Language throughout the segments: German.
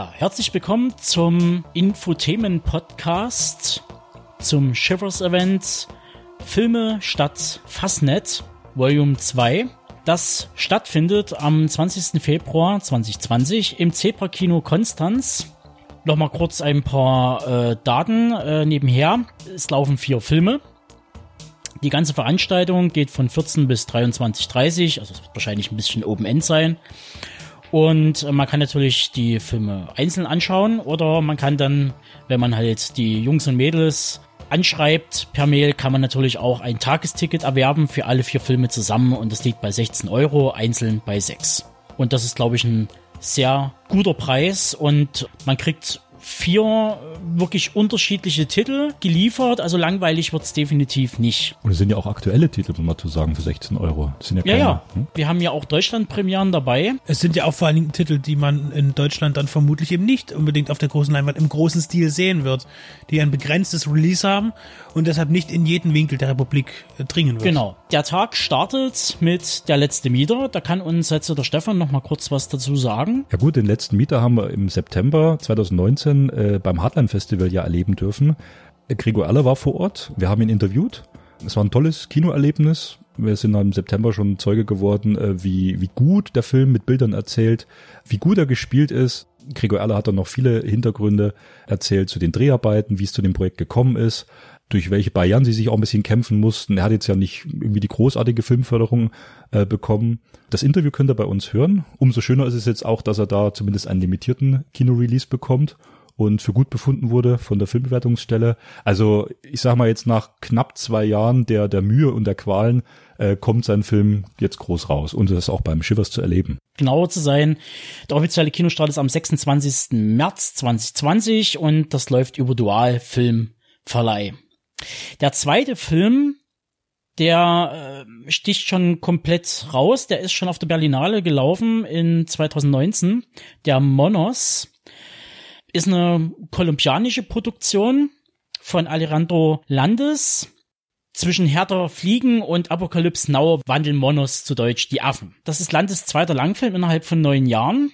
Ja, herzlich willkommen zum Infothemen-Podcast zum Shivers Event Filme statt Fastnet Volume 2. Das stattfindet am 20. Februar 2020 im Zebra Kino Konstanz. Nochmal kurz ein paar äh, Daten äh, nebenher. Es laufen vier Filme. Die ganze Veranstaltung geht von 14 bis 23.30 also es wird wahrscheinlich ein bisschen Open End sein. Und äh, man kann natürlich die Filme einzeln anschauen oder man kann dann, wenn man halt die Jungs und Mädels anschreibt per Mail, kann man natürlich auch ein Tagesticket erwerben für alle vier Filme zusammen und das liegt bei 16 Euro, einzeln bei 6. Und das ist, glaube ich, ein sehr guter Preis und man kriegt vier wirklich unterschiedliche Titel geliefert. Also langweilig wird's definitiv nicht. Und es sind ja auch aktuelle Titel, muss man zu sagen, für 16 Euro. Das sind ja, keine, ja, ja. Hm? Wir haben ja auch Deutschland-Premieren dabei. Es sind ja auch vor allen Dingen Titel, die man in Deutschland dann vermutlich eben nicht unbedingt auf der großen Leinwand im großen Stil sehen wird, die ein begrenztes Release haben und deshalb nicht in jeden Winkel der Republik äh, dringen wird. Genau. Der Tag startet mit der letzte Mieter. Da kann uns jetzt der Stefan noch mal kurz was dazu sagen. Ja gut, den letzten Mieter haben wir im September 2019 äh, beim Hardline Festival ja erleben dürfen. Gregor Aller war vor Ort. Wir haben ihn interviewt. Es war ein tolles Kinoerlebnis. Wir sind im September schon Zeuge geworden, äh, wie, wie gut der Film mit Bildern erzählt, wie gut er gespielt ist. Gregor Erler hat dann noch viele Hintergründe erzählt zu den Dreharbeiten, wie es zu dem Projekt gekommen ist durch welche Barrieren sie sich auch ein bisschen kämpfen mussten. Er hat jetzt ja nicht irgendwie die großartige Filmförderung äh, bekommen. Das Interview könnt ihr bei uns hören. Umso schöner ist es jetzt auch, dass er da zumindest einen limitierten Kinorelease bekommt und für gut befunden wurde von der Filmbewertungsstelle. Also ich sag mal jetzt nach knapp zwei Jahren der, der Mühe und der Qualen äh, kommt sein Film jetzt groß raus und das auch beim Schiffers zu erleben. Genauer zu sein, der offizielle Kinostart ist am 26. März 2020 und das läuft über Dual Film Verleih. Der zweite Film, der äh, sticht schon komplett raus. Der ist schon auf der Berlinale gelaufen in 2019. Der Monos ist eine kolumbianische Produktion von Alejandro Landes. Zwischen Hertha Fliegen und Apokalypse Now wandeln Monos zu Deutsch die Affen. Das ist Landes zweiter Langfilm innerhalb von neun Jahren.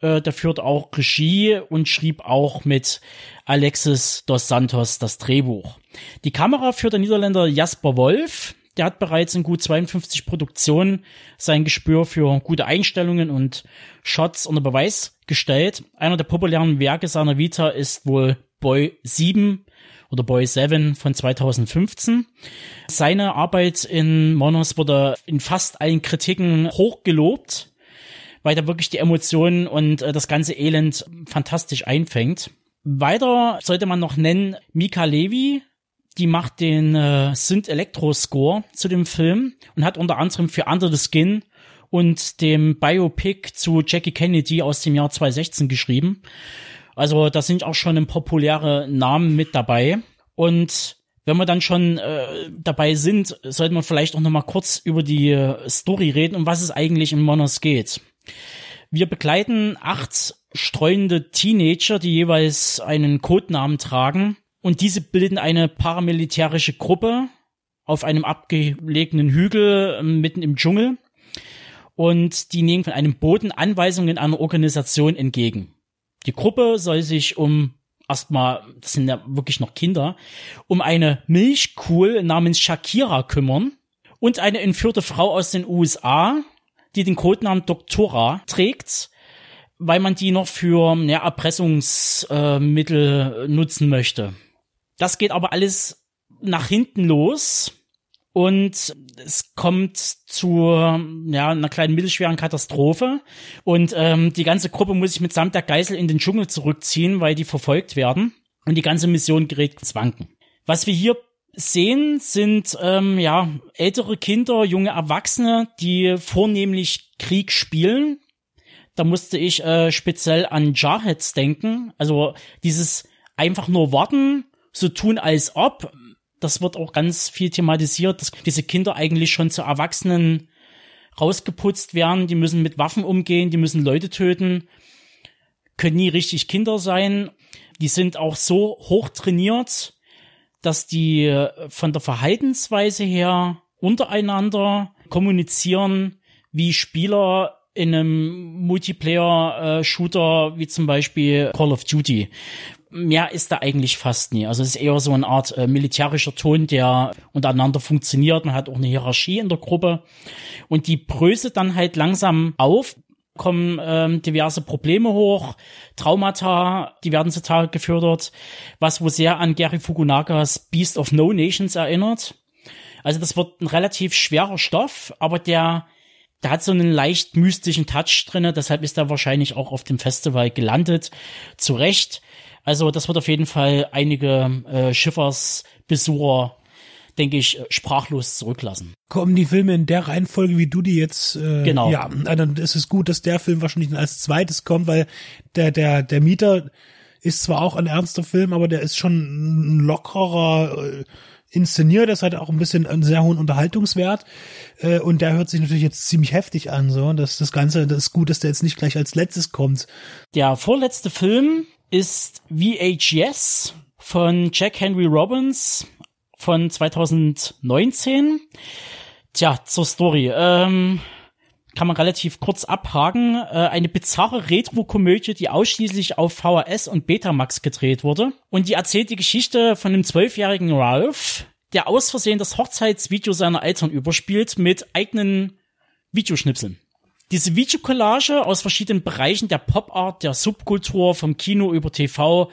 Äh, der führt auch Regie und schrieb auch mit Alexis dos Santos das Drehbuch. Die Kamera führt der Niederländer Jasper Wolf. Der hat bereits in gut 52 Produktionen sein Gespür für gute Einstellungen und Shots unter Beweis gestellt. Einer der populären Werke seiner Vita ist wohl Boy 7 oder Boy 7 von 2015. Seine Arbeit in Monos wurde in fast allen Kritiken hochgelobt weil da wirklich die Emotionen und äh, das ganze Elend fantastisch einfängt. Weiter sollte man noch nennen Mika Levi, die macht den äh, Synth Electro Score zu dem Film und hat unter anderem für Under the Skin und dem Biopic zu Jackie Kennedy aus dem Jahr 2016 geschrieben. Also da sind auch schon ein populäre Namen mit dabei. Und wenn wir dann schon äh, dabei sind, sollte man vielleicht auch noch mal kurz über die äh, Story reden, um was es eigentlich in Monos geht. Wir begleiten acht streunende Teenager, die jeweils einen Codenamen tragen. Und diese bilden eine paramilitärische Gruppe auf einem abgelegenen Hügel ähm, mitten im Dschungel. Und die nehmen von einem Boden Anweisungen einer Organisation entgegen. Die Gruppe soll sich um erstmal, das sind ja wirklich noch Kinder, um eine Milchkuh namens Shakira kümmern und eine entführte Frau aus den USA, die den Codenamen Doktora trägt, weil man die noch für ja, Erpressungsmittel äh, nutzen möchte. Das geht aber alles nach hinten los und es kommt zu ja, einer kleinen mittelschweren Katastrophe und ähm, die ganze Gruppe muss sich mitsamt der Geisel in den Dschungel zurückziehen, weil die verfolgt werden und die ganze Mission gerät ins Wanken. Was wir hier sehen, sind ähm, ja ältere Kinder, junge Erwachsene, die vornehmlich Krieg spielen. Da musste ich äh, speziell an Jarheads denken. Also dieses einfach nur warten, so tun als ob. Das wird auch ganz viel thematisiert, dass diese Kinder eigentlich schon zu Erwachsenen rausgeputzt werden. Die müssen mit Waffen umgehen, die müssen Leute töten, können nie richtig Kinder sein. Die sind auch so hoch trainiert, dass die äh, von der Verhaltensweise her untereinander kommunizieren wie Spieler in einem Multiplayer-Shooter wie zum Beispiel Call of Duty. Mehr ist da eigentlich fast nie. Also es ist eher so eine Art äh, militärischer Ton, der untereinander funktioniert. Man hat auch eine Hierarchie in der Gruppe. Und die bröse dann halt langsam auf, kommen ähm, diverse Probleme hoch, Traumata, die werden zutage gefördert, was wo sehr an Gary Fukunaga's Beast of No Nations erinnert. Also das wird ein relativ schwerer Stoff, aber der der hat so einen leicht mystischen Touch drinne, deshalb ist er wahrscheinlich auch auf dem Festival gelandet. Zu Recht. Also das wird auf jeden Fall einige äh, Schiffersbesucher denke ich, sprachlos zurücklassen. Kommen die Filme in der Reihenfolge, wie du die jetzt, äh, Genau. ja, dann ist es gut, dass der Film wahrscheinlich als zweites kommt, weil der, der, der Mieter ist zwar auch ein ernster Film, aber der ist schon ein lockerer, äh, inszeniert, das hat auch ein bisschen einen sehr hohen Unterhaltungswert äh, und der hört sich natürlich jetzt ziemlich heftig an, so, das, das Ganze, das ist gut, dass der jetzt nicht gleich als letztes kommt. Der vorletzte Film ist VHS von Jack Henry Robbins von 2019. Tja, zur Story. Ähm, kann man relativ kurz abhaken. Äh, eine bizarre Retro-Komödie, die ausschließlich auf VHS und Betamax gedreht wurde. Und die erzählt die Geschichte von einem zwölfjährigen Ralph, der aus Versehen das Hochzeitsvideo seiner Eltern überspielt mit eigenen Videoschnipseln. Diese Videocollage aus verschiedenen Bereichen der Pop-Art, der Subkultur, vom Kino über TV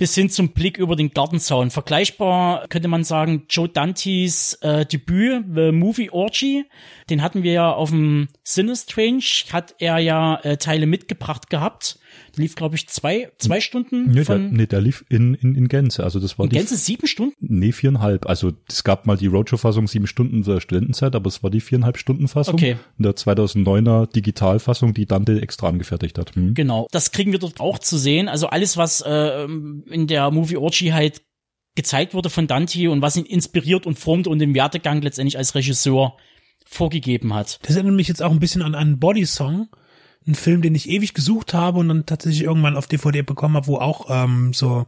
bis hin zum Blick über den Gartenzaun. Vergleichbar könnte man sagen, Joe Dantes äh, Debüt, The Movie Orgy, den hatten wir ja auf dem Sinistrange, hat er ja äh, Teile mitgebracht gehabt. Der lief, glaube ich, zwei, zwei Stunden Nee, der, von nee, der lief in, in, in Gänze. Also das war in die Gänze sieben Stunden. Nee, viereinhalb. Also es gab mal die Roadshow-Fassung sieben Stunden der Studentenzeit, aber es war die viereinhalb Stunden Fassung. Okay. In der 2009er Digitalfassung, die Dante extra angefertigt hat. Hm. Genau. Das kriegen wir dort auch zu sehen. Also alles, was äh, in der Movie Orgy halt gezeigt wurde von Dante und was ihn inspiriert und formt und den Werdegang letztendlich als Regisseur vorgegeben hat. Das erinnert mich jetzt auch ein bisschen an einen Body Song, ein Film, den ich ewig gesucht habe und dann tatsächlich irgendwann auf DVD bekommen habe, wo auch ähm, so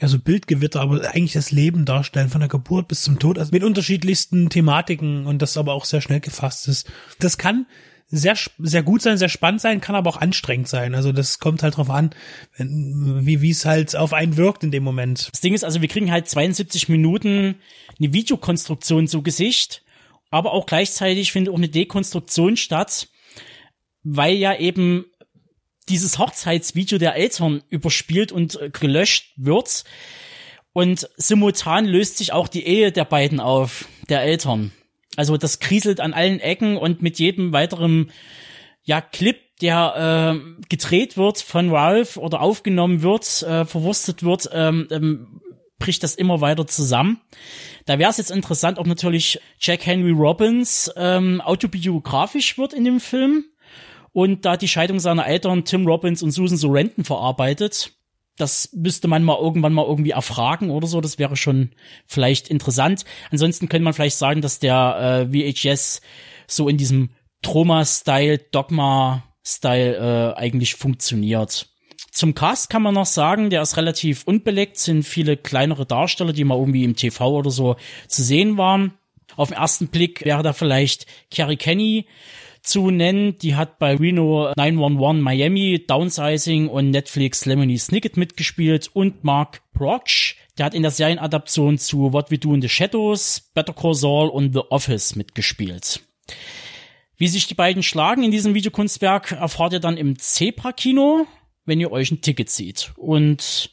ja so Bildgewitter, aber eigentlich das Leben darstellen von der Geburt bis zum Tod, also mit unterschiedlichsten Thematiken und das aber auch sehr schnell gefasst ist. Das kann sehr sehr gut sein, sehr spannend sein, kann aber auch anstrengend sein. Also das kommt halt drauf an, wie wie es halt auf einen wirkt in dem Moment. Das Ding ist also, wir kriegen halt 72 Minuten eine Videokonstruktion zu Gesicht, aber auch gleichzeitig findet auch eine Dekonstruktion statt, weil ja eben dieses Hochzeitsvideo der Eltern überspielt und äh, gelöscht wird. Und simultan löst sich auch die Ehe der beiden auf, der Eltern. Also das kriselt an allen Ecken und mit jedem weiteren ja, Clip, der äh, gedreht wird von Ralph oder aufgenommen wird, äh, verwurstet wird, ähm, ähm, bricht das immer weiter zusammen. Da wäre es jetzt interessant, ob natürlich Jack Henry Robbins ähm, autobiografisch wird in dem Film und da die Scheidung seiner Eltern Tim Robbins und Susan Sorrenton verarbeitet. Das müsste man mal irgendwann mal irgendwie erfragen oder so. Das wäre schon vielleicht interessant. Ansonsten könnte man vielleicht sagen, dass der äh, VHS so in diesem Troma-Style, Dogma-Style äh, eigentlich funktioniert. Zum Cast kann man noch sagen, der ist relativ unbelegt, sind viele kleinere Darsteller, die mal irgendwie im TV oder so zu sehen waren. Auf den ersten Blick wäre da vielleicht Carrie Kenny zu nennen. Die hat bei Reno 911 Miami, Downsizing und Netflix Lemony Snicket mitgespielt und Mark Broch. Der hat in der Serienadaption zu What We Do in the Shadows, Better Call Saul und The Office mitgespielt. Wie sich die beiden schlagen in diesem Videokunstwerk erfahrt ihr dann im Zebra-Kino, wenn ihr euch ein Ticket zieht. Und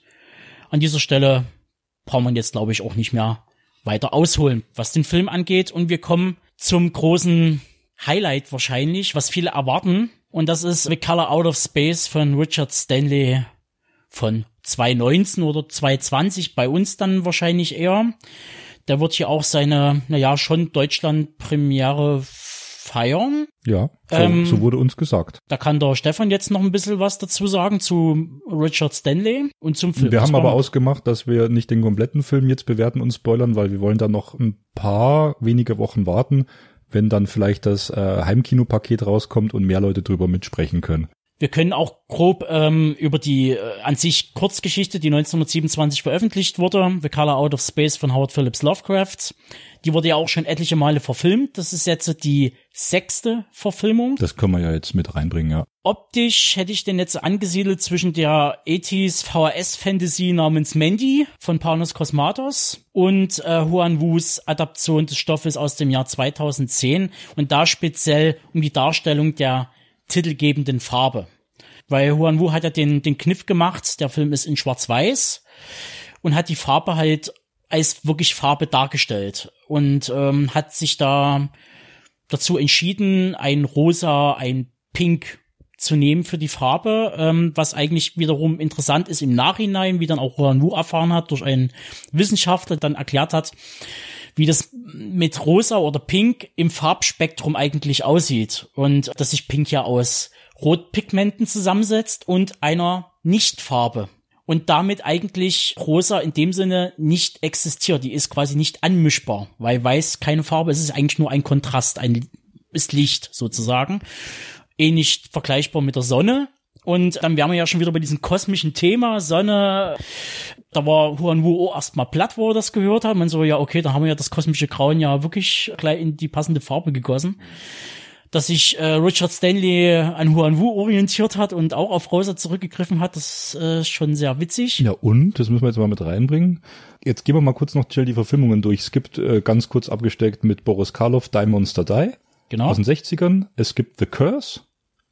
an dieser Stelle braucht man jetzt, glaube ich, auch nicht mehr weiter ausholen, was den Film angeht. Und wir kommen zum großen Highlight wahrscheinlich, was viele erwarten. Und das ist The Color Out of Space von Richard Stanley von 2019 oder 2020, bei uns dann wahrscheinlich eher. Der wird hier auch seine, naja, schon Deutschland-Premiere feiern. Ja, so, Ähm, so wurde uns gesagt. Da kann der Stefan jetzt noch ein bisschen was dazu sagen zu Richard Stanley und zum Film. Wir Das haben aber ausgemacht, dass wir nicht den kompletten Film jetzt bewerten und spoilern, weil wir wollen dann noch ein paar wenige Wochen warten, wenn dann vielleicht das äh, Heimkinopaket rauskommt und mehr Leute drüber mitsprechen können. Wir können auch grob ähm, über die äh, an sich Kurzgeschichte, die 1927 veröffentlicht wurde, The Color Out of Space von Howard Phillips Lovecraft. Die wurde ja auch schon etliche Male verfilmt. Das ist jetzt die sechste Verfilmung. Das können wir ja jetzt mit reinbringen, ja. Optisch hätte ich den jetzt angesiedelt zwischen der 80s VHS-Fantasy namens Mandy von Panos Cosmatos und äh, Huan Wus Adaption des Stoffes aus dem Jahr 2010 und da speziell um die Darstellung der titelgebenden Farbe. Weil Huan Wu hat ja den, den Kniff gemacht, der Film ist in Schwarz-Weiß und hat die Farbe halt als wirklich Farbe dargestellt und ähm, hat sich da dazu entschieden, ein Rosa, ein Pink zu nehmen für die Farbe, ähm, was eigentlich wiederum interessant ist im Nachhinein, wie dann auch Huan Wu erfahren hat, durch einen Wissenschaftler dann erklärt hat, wie das mit Rosa oder Pink im Farbspektrum eigentlich aussieht. Und dass sich Pink ja aus Rotpigmenten zusammensetzt und einer Nichtfarbe. Und damit eigentlich Rosa in dem Sinne nicht existiert. Die ist quasi nicht anmischbar, weil Weiß keine Farbe ist. Es ist eigentlich nur ein Kontrast, ein ist Licht sozusagen. Ähnlich vergleichbar mit der Sonne. Und dann wären wir ja schon wieder bei diesem kosmischen Thema, Sonne. Da war Huan Wu erstmal platt, wo er das gehört hat. Man so, ja, okay, da haben wir ja das kosmische Grauen ja wirklich gleich in die passende Farbe gegossen. Dass sich äh, Richard Stanley an Huan Wu orientiert hat und auch auf Rosa zurückgegriffen hat, das äh, ist schon sehr witzig. Ja, und, das müssen wir jetzt mal mit reinbringen. Jetzt gehen wir mal kurz noch die Verfilmungen durch. Es gibt äh, ganz kurz abgesteckt mit Boris Karloff Die Monster Die Genau. aus den 60ern. Es gibt The Curse,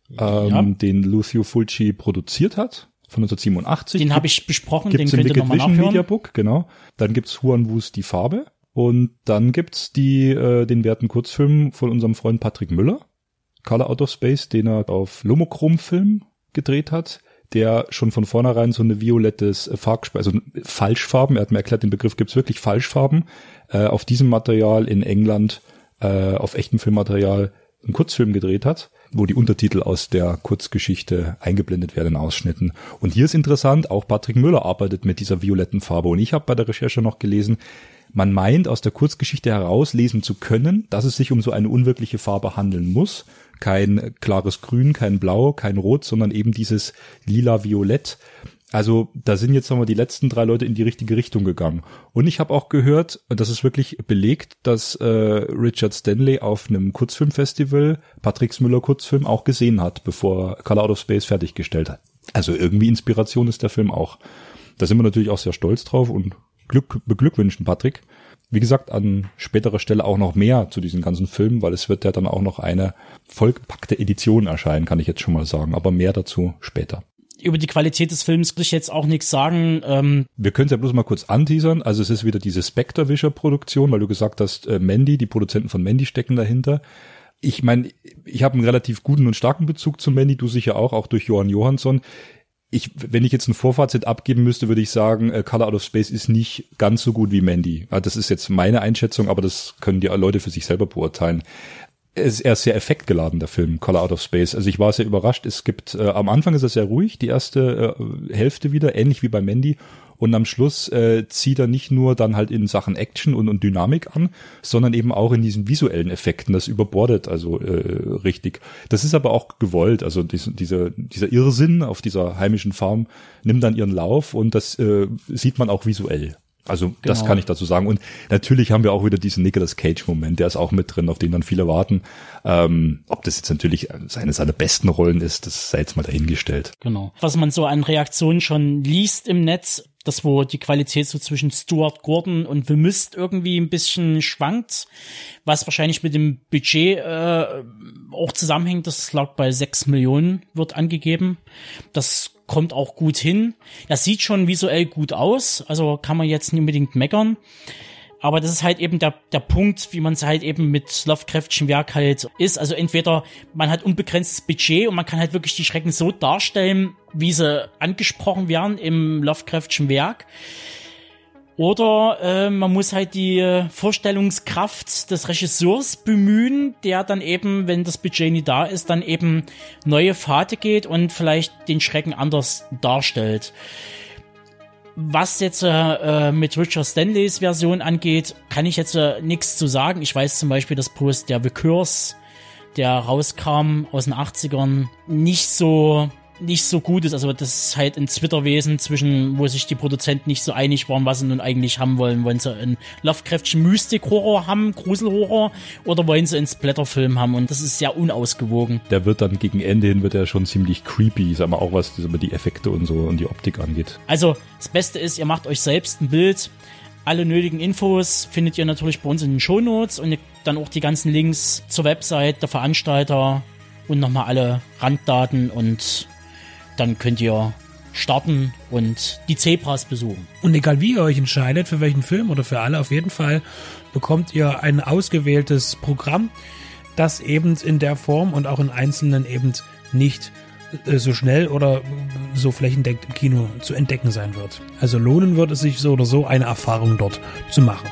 ähm, Ja. den Lucio Fulci produziert hat, von 1987. Den habe ich besprochen, gibt's den könnt ihr nochmal Vision nachhören. Media Book, genau. Dann gibt's Huan Wus Die Farbe. Und dann gibt's die, äh, den werten Kurzfilm von unserem Freund Patrick Müller, Color Out of Space, den er auf Lomochrom-Film gedreht hat, der schon von vornherein so eine violettes äh, Farbspe also Falschfarben, er hat mir erklärt, den Begriff gibt's wirklich Falschfarben, äh, auf diesem Material in England, äh, auf echtem Filmmaterial einen Kurzfilm gedreht hat, wo die Untertitel aus der Kurzgeschichte eingeblendet werden in Ausschnitten. Und hier ist interessant, auch Patrick Müller arbeitet mit dieser violetten Farbe. Und ich habe bei der Recherche noch gelesen, man meint aus der Kurzgeschichte herauslesen zu können, dass es sich um so eine unwirkliche Farbe handeln muss. Kein klares Grün, kein Blau, kein Rot, sondern eben dieses lila-violett. Also da sind jetzt nochmal die letzten drei Leute in die richtige Richtung gegangen. Und ich habe auch gehört, und das ist wirklich belegt, dass äh, Richard Stanley auf einem Kurzfilmfestival Patrick Müller Kurzfilm auch gesehen hat, bevor Color Out of Space fertiggestellt hat. Also irgendwie Inspiration ist der Film auch. Da sind wir natürlich auch sehr stolz drauf und Glück beglückwünschen Patrick. Wie gesagt, an späterer Stelle auch noch mehr zu diesen ganzen Filmen, weil es wird ja dann auch noch eine vollgepackte Edition erscheinen, kann ich jetzt schon mal sagen. Aber mehr dazu später. Über die Qualität des Films will ich jetzt auch nichts sagen. Ähm, Wir können es ja bloß mal kurz anteasern. Also es ist wieder diese Spectre-Wisher-Produktion, weil du gesagt hast, äh, Mandy, die Produzenten von Mandy stecken dahinter. Ich meine, ich habe einen relativ guten und starken Bezug zu Mandy, du sicher auch, auch durch Johann Johansson. Ich, wenn ich jetzt ein Vorfazit abgeben müsste, würde ich sagen, äh, Color Out of Space ist nicht ganz so gut wie Mandy. Ja, Das ist jetzt meine Einschätzung, aber das können die Leute für sich selber beurteilen. Ist erst sehr effektgeladen, der Film Color Out of Space. Also ich war sehr überrascht. Es gibt, äh, am Anfang ist er sehr ruhig, die erste äh, Hälfte wieder, ähnlich wie bei Mandy. Und am Schluss äh, zieht er nicht nur dann halt in Sachen Action und, und Dynamik an, sondern eben auch in diesen visuellen Effekten. Das überbordet also äh, richtig. Das ist aber auch gewollt. Also diese, diese, dieser Irrsinn auf dieser heimischen Farm nimmt dann ihren Lauf und das äh, sieht man auch visuell. Also das Genau. kann ich dazu sagen. Und natürlich haben wir auch wieder diesen Nicolas Cage-Moment, der ist auch mit drin, auf den dann viele warten. Ähm, ob das jetzt natürlich seine seiner besten Rollen ist, das sei jetzt mal dahingestellt. Genau. Was man so an Reaktionen schon liest im Netz, das wo die Qualität so zwischen Stuart Gordon und The Mist irgendwie ein bisschen schwankt, was wahrscheinlich mit dem Budget äh, auch zusammenhängt, das lag bei sechs Millionen, wird angegeben. Das kommt auch gut hin. Das sieht schon visuell gut aus, also kann man jetzt nicht unbedingt meckern. Aber das ist halt eben der, der Punkt, wie man es halt eben mit Lovecraftschen Werk halt ist. Also entweder man hat unbegrenztes Budget und man kann halt wirklich die Schrecken so darstellen, wie sie angesprochen werden im Lovecraftschen Werk. Oder äh, man muss halt die Vorstellungskraft des Regisseurs bemühen, der dann eben, wenn das Budget nie da ist, dann eben neue Pfade geht und vielleicht den Schrecken anders darstellt. Was jetzt äh, mit Richard Stanleys Version angeht, kann ich jetzt äh, nichts zu sagen. Ich weiß zum Beispiel, dass Post der The Curse der rauskam aus den 80ern, nicht so nicht so gut ist. Also das ist halt ein Zwitterwesen zwischen, wo sich die Produzenten nicht so einig waren, was sie nun eigentlich haben wollen. Wollen sie einen Lovecraftschen Mystik-Horror haben, Gruselhorror, oder wollen sie einen Splatterfilm haben? Und das ist sehr unausgewogen. Der wird dann gegen Ende hin wird er schon ziemlich creepy, sag mal auch was die Effekte und so und die Optik angeht. Also das Beste ist, ihr macht euch selbst ein Bild. Alle nötigen Infos findet ihr natürlich bei uns in den Shownotes und dann auch die ganzen Links zur Website der Veranstalter und nochmal alle Randdaten und dann könnt ihr starten und die Zebras besuchen. Und egal wie ihr euch entscheidet, für welchen Film oder für alle, auf jeden Fall bekommt ihr ein ausgewähltes Programm, das eben in der Form und auch in einzelnen eben nicht äh, so schnell oder so flächendeckend im Kino zu entdecken sein wird. Also lohnen wird es sich so oder so, eine Erfahrung dort zu machen.